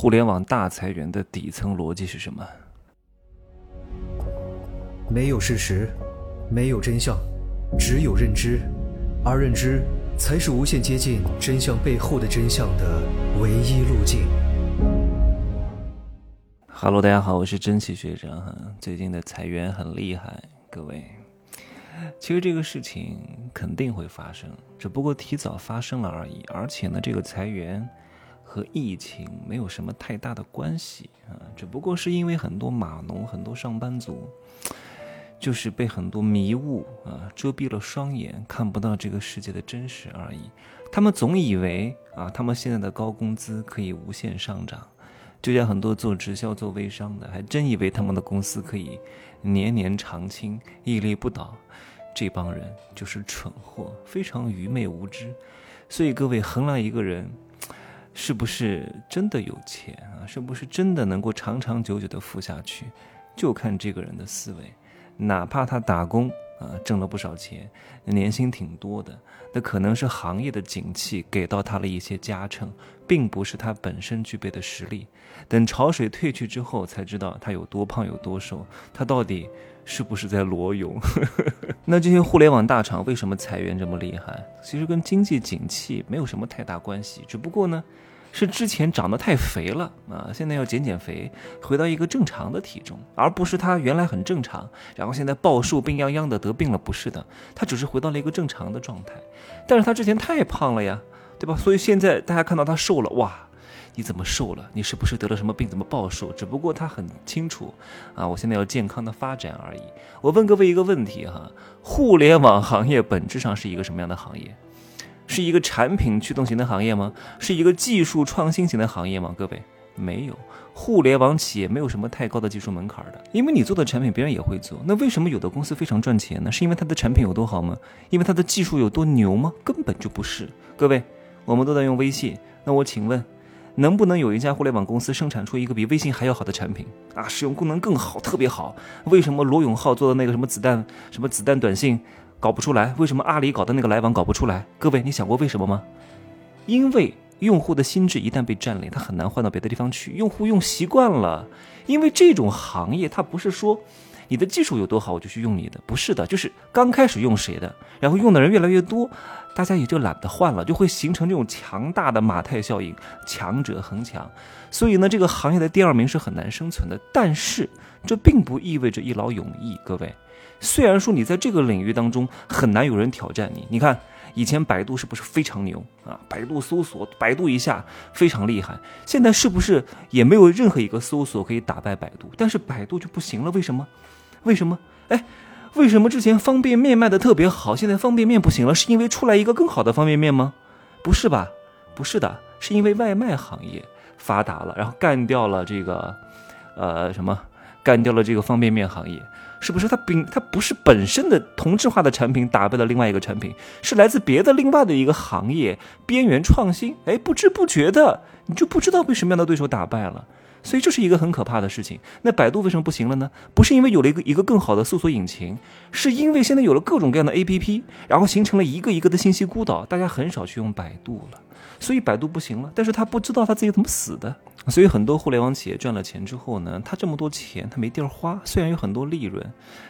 互联网大裁员的底层逻辑是什么？没有事实，没有真相，只有认知，而认知才是无限接近真相背后的真相的唯一路径。Hello，大家好，我是真奇学长哈。最近的裁员很厉害，各位。其实这个事情肯定会发生，只不过提早发生了而已。而且呢，这个裁员和疫情没有什么太大的关系啊，只不过是因为很多码农、很多上班族，就是被很多迷雾啊遮蔽了双眼，看不到这个世界的真实而已。他们总以为啊，他们现在的高工资可以无限上涨，就像很多做直销、做微商的，还真以为他们的公司可以年年长青、屹立不倒。这帮人就是蠢货，非常愚昧无知。所以各位衡量一个人是不是真的有钱啊，是不是真的能够长长久久的富下去，就看这个人的思维。哪怕他打工啊挣了不少钱，年薪挺多的，那可能是行业的景气给到他了一些加成，并不是他本身具备的实力。等潮水退去之后，才知道他有多胖有多瘦，他到底。是不是在裸泳？那这些互联网大厂为什么裁员这么厉害？其实跟经济景气没有什么太大关系，只不过呢，是之前长得太肥了啊，现在要减减肥，回到一个正常的体重，而不是他原来很正常，然后现在暴瘦病殃殃的得病了，不是的，他只是回到了一个正常的状态，但是他之前太胖了呀，对吧？所以现在大家看到他瘦了，哇！你怎么瘦了？你是不是得了什么病？怎么暴瘦？只不过他很清楚，啊，我现在要健康的发展而已。我问各位一个问题哈，互联网行业本质上是一个什么样的行业？是一个产品驱动型的行业吗？是一个技术创新型的行业吗？各位，没有，互联网企业没有什么太高的技术门槛的，因为你做的产品别人也会做。那为什么有的公司非常赚钱呢？是因为它的产品有多好吗？因为它的技术有多牛吗？根本就不是。各位，我们都在用微信，那我请问。能不能有一家互联网公司生产出一个比微信还要好的产品啊？使用功能更好，特别好。为什么罗永浩做的那个什么子弹什么子弹短信搞不出来？为什么阿里搞的那个来往搞不出来？各位，你想过为什么吗？因为用户的心智一旦被占领，他很难换到别的地方去。用户用习惯了，因为这种行业它不是说。你的技术有多好，我就去用你的，不是的，就是刚开始用谁的，然后用的人越来越多，大家也就懒得换了，就会形成这种强大的马太效应，强者恒强。所以呢，这个行业的第二名是很难生存的。但是这并不意味着一劳永逸，各位。虽然说你在这个领域当中很难有人挑战你，你看以前百度是不是非常牛啊？百度搜索，百度一下非常厉害。现在是不是也没有任何一个搜索可以打败百度？但是百度就不行了，为什么？为什么？哎，为什么之前方便面卖的特别好，现在方便面不行了？是因为出来一个更好的方便面吗？不是吧？不是的，是因为外卖行业发达了，然后干掉了这个，呃，什么？干掉了这个方便面行业，是不是？它并它不是本身的同质化的产品打败了另外一个产品，是来自别的另外的一个行业边缘创新。哎，不知不觉的，你就不知道被什么样的对手打败了。所以这是一个很可怕的事情。那百度为什么不行了呢？不是因为有了一个一个更好的搜索引擎，是因为现在有了各种各样的 APP，然后形成了一个一个的信息孤岛，大家很少去用百度了。所以百度不行了，但是他不知道他自己怎么死的。所以很多互联网企业赚了钱之后呢，他这么多钱他没地儿花，虽然有很多利润，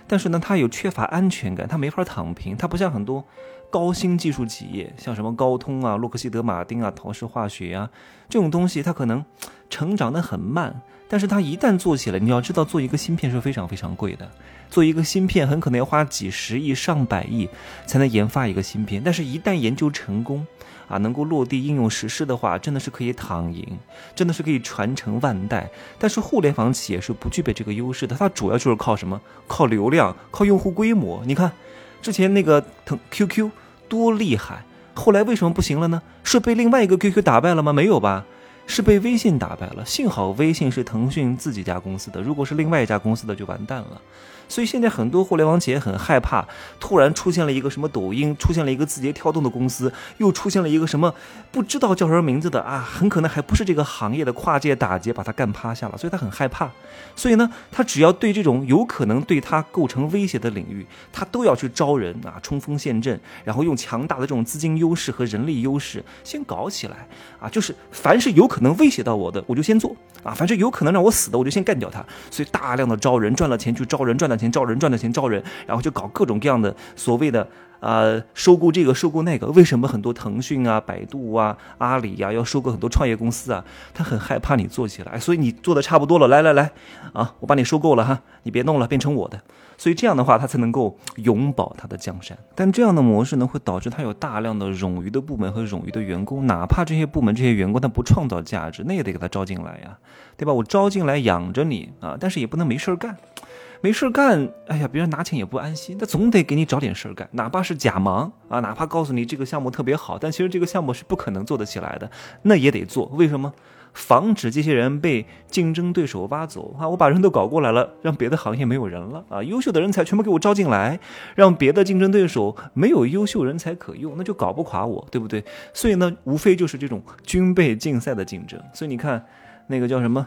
但是呢他有缺乏安全感，他没法躺平。他不像很多高新技术企业，像什么高通啊、洛克希德马丁啊、陶氏化学啊这种东西，它可能。成长的很慢，但是它一旦做起来，你要知道，做一个芯片是非常非常贵的。做一个芯片很可能要花几十亿、上百亿才能研发一个芯片，但是一旦研究成功，啊，能够落地应用实施的话，真的是可以躺赢，真的是可以传承万代。但是互联网企业是不具备这个优势的，它主要就是靠什么？靠流量，靠用户规模。你看，之前那个腾 QQ 多厉害，后来为什么不行了呢？是被另外一个 QQ 打败了吗？没有吧？是被微信打败了，幸好微信是腾讯自己家公司的，如果是另外一家公司的就完蛋了。所以现在很多互联网企业很害怕，突然出现了一个什么抖音，出现了一个字节跳动的公司，又出现了一个什么不知道叫什么名字的啊，很可能还不是这个行业的跨界打劫，把他干趴下了。所以他很害怕。所以呢，他只要对这种有可能对他构成威胁的领域，他都要去招人啊，冲锋陷阵，然后用强大的这种资金优势和人力优势先搞起来啊，就是凡是有可能威胁到我的，我就先做啊，反正有可能让我死的，我就先干掉他。所以大量的招人，赚了钱去招人，赚了钱招人，赚了钱招人，然后就搞各种各样的所谓的。呃，收购这个，收购那个，为什么很多腾讯啊、百度啊、阿里呀要收购很多创业公司啊？他很害怕你做起来，所以你做的差不多了，来来来，啊，我把你收购了哈，你别弄了，变成我的。所以这样的话，他才能够永保他的江山。但这样的模式呢，会导致他有大量的冗余的部门和冗余的员工，哪怕这些部门、这些员工他不创造价值，那也得给他招进来呀，对吧？我招进来养着你啊，但是也不能没事儿干。没事干，哎呀，别人拿钱也不安心，那总得给你找点事儿干，哪怕是假忙啊，哪怕告诉你这个项目特别好，但其实这个项目是不可能做得起来的，那也得做。为什么？防止这些人被竞争对手挖走啊！我把人都搞过来了，让别的行业没有人了啊！优秀的人才全部给我招进来，让别的竞争对手没有优秀人才可用，那就搞不垮我，对不对？所以呢，无非就是这种军备竞赛的竞争。所以你看，那个叫什么？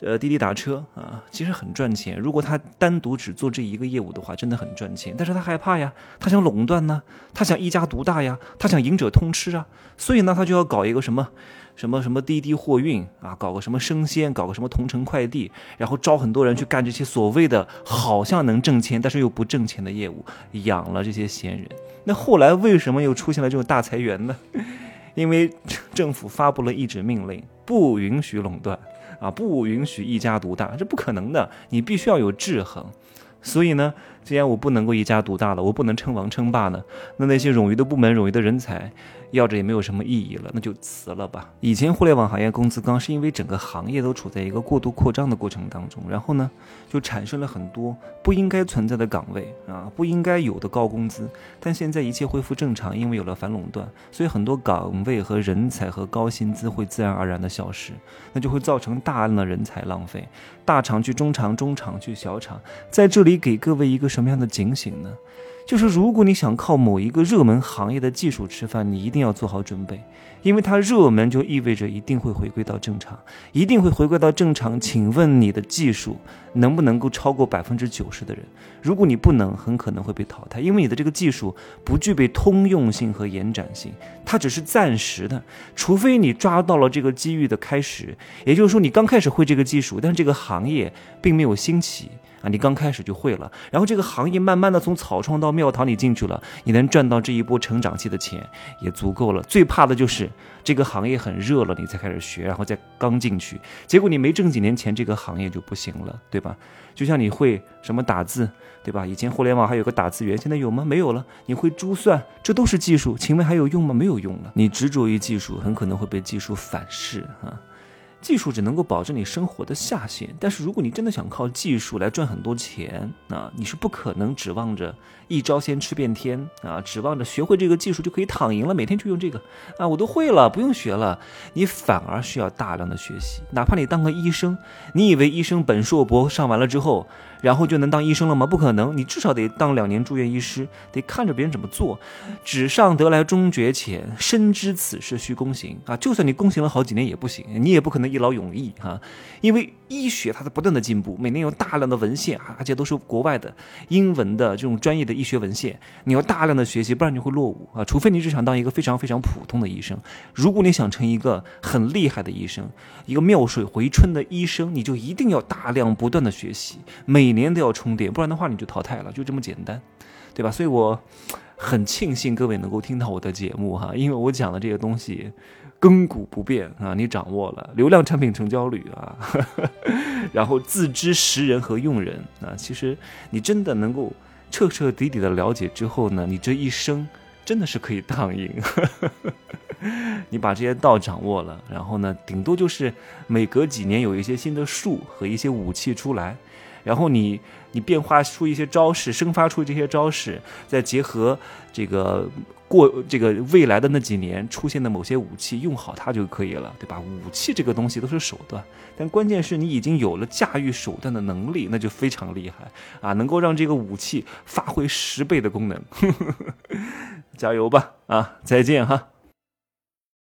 呃，滴滴打车啊，其实很赚钱。如果他单独只做这一个业务的话，真的很赚钱。但是他害怕呀，他想垄断呢，他想一家独大呀，他想赢者通吃啊。所以呢，他就要搞一个什么，什么什么滴滴货运啊，搞个什么生鲜，搞个什么同城快递，然后招很多人去干这些所谓的好像能挣钱，但是又不挣钱的业务，养了这些闲人。那后来为什么又出现了这种大裁员呢？因为政府发布了一纸命令，不允许垄断。啊，不允许一家独大，这不可能的。你必须要有制衡。所以呢，既然我不能够一家独大了，我不能称王称霸呢，那那些冗余的部门、冗余的人才。要着也没有什么意义了，那就辞了吧。以前互联网行业工资高，是因为整个行业都处在一个过度扩张的过程当中，然后呢，就产生了很多不应该存在的岗位啊，不应该有的高工资。但现在一切恢复正常，因为有了反垄断，所以很多岗位和人才和高薪资会自然而然的消失，那就会造成大量的人才浪费。大厂去中厂，中厂去小厂，在这里给各位一个什么样的警醒呢？就是如果你想靠某一个热门行业的技术吃饭，你一定要做好准备，因为它热门就意味着一定会回归到正常，一定会回归到正常。请问你的技术能不能够超过百分之九十的人？如果你不能，很可能会被淘汰，因为你的这个技术不具备通用性和延展性，它只是暂时的。除非你抓到了这个机遇的开始，也就是说你刚开始会这个技术，但这个行业并没有兴起。啊，你刚开始就会了，然后这个行业慢慢的从草创到庙堂里进去了，你能赚到这一波成长期的钱也足够了。最怕的就是这个行业很热了，你才开始学，然后再刚进去，结果你没挣几年钱，这个行业就不行了，对吧？就像你会什么打字，对吧？以前互联网还有个打字员，现在有吗？没有了。你会珠算，这都是技术，请问还有用吗？没有用了。你执着于技术，很可能会被技术反噬啊。技术只能够保证你生活的下限，但是如果你真的想靠技术来赚很多钱，那你是不可能指望着一招鲜吃遍天啊，指望着学会这个技术就可以躺赢了，每天就用这个啊，我都会了，不用学了。你反而需要大量的学习，哪怕你当个医生，你以为医生本硕博上完了之后。然后就能当医生了吗？不可能，你至少得当两年住院医师，得看着别人怎么做。纸上得来终觉浅，深知此事需躬行啊！就算你躬行了好几年也不行，你也不可能一劳永逸哈，因为医学它在不断的进步，每年有大量的文献啊，而且都是国外的英文的这种专业的医学文献，你要大量的学习，不然你会落伍啊！除非你只想当一个非常非常普通的医生，如果你想成一个很厉害的医生，一个妙水回春的医生，你就一定要大量不断的学习，每。每年都要充电，不然的话你就淘汰了，就这么简单，对吧？所以我很庆幸各位能够听到我的节目哈，因为我讲的这些东西亘古不变啊，你掌握了流量产品成交率啊，然后自知识人和用人啊，其实你真的能够彻彻底底的了解之后呢，你这一生真的是可以躺赢。你把这些道掌握了，然后呢，顶多就是每隔几年有一些新的术和一些武器出来。然后你你变化出一些招式，生发出这些招式，再结合这个过这个未来的那几年出现的某些武器，用好它就可以了，对吧？武器这个东西都是手段，但关键是你已经有了驾驭手段的能力，那就非常厉害啊！能够让这个武器发挥十倍的功能，加油吧！啊，再见哈。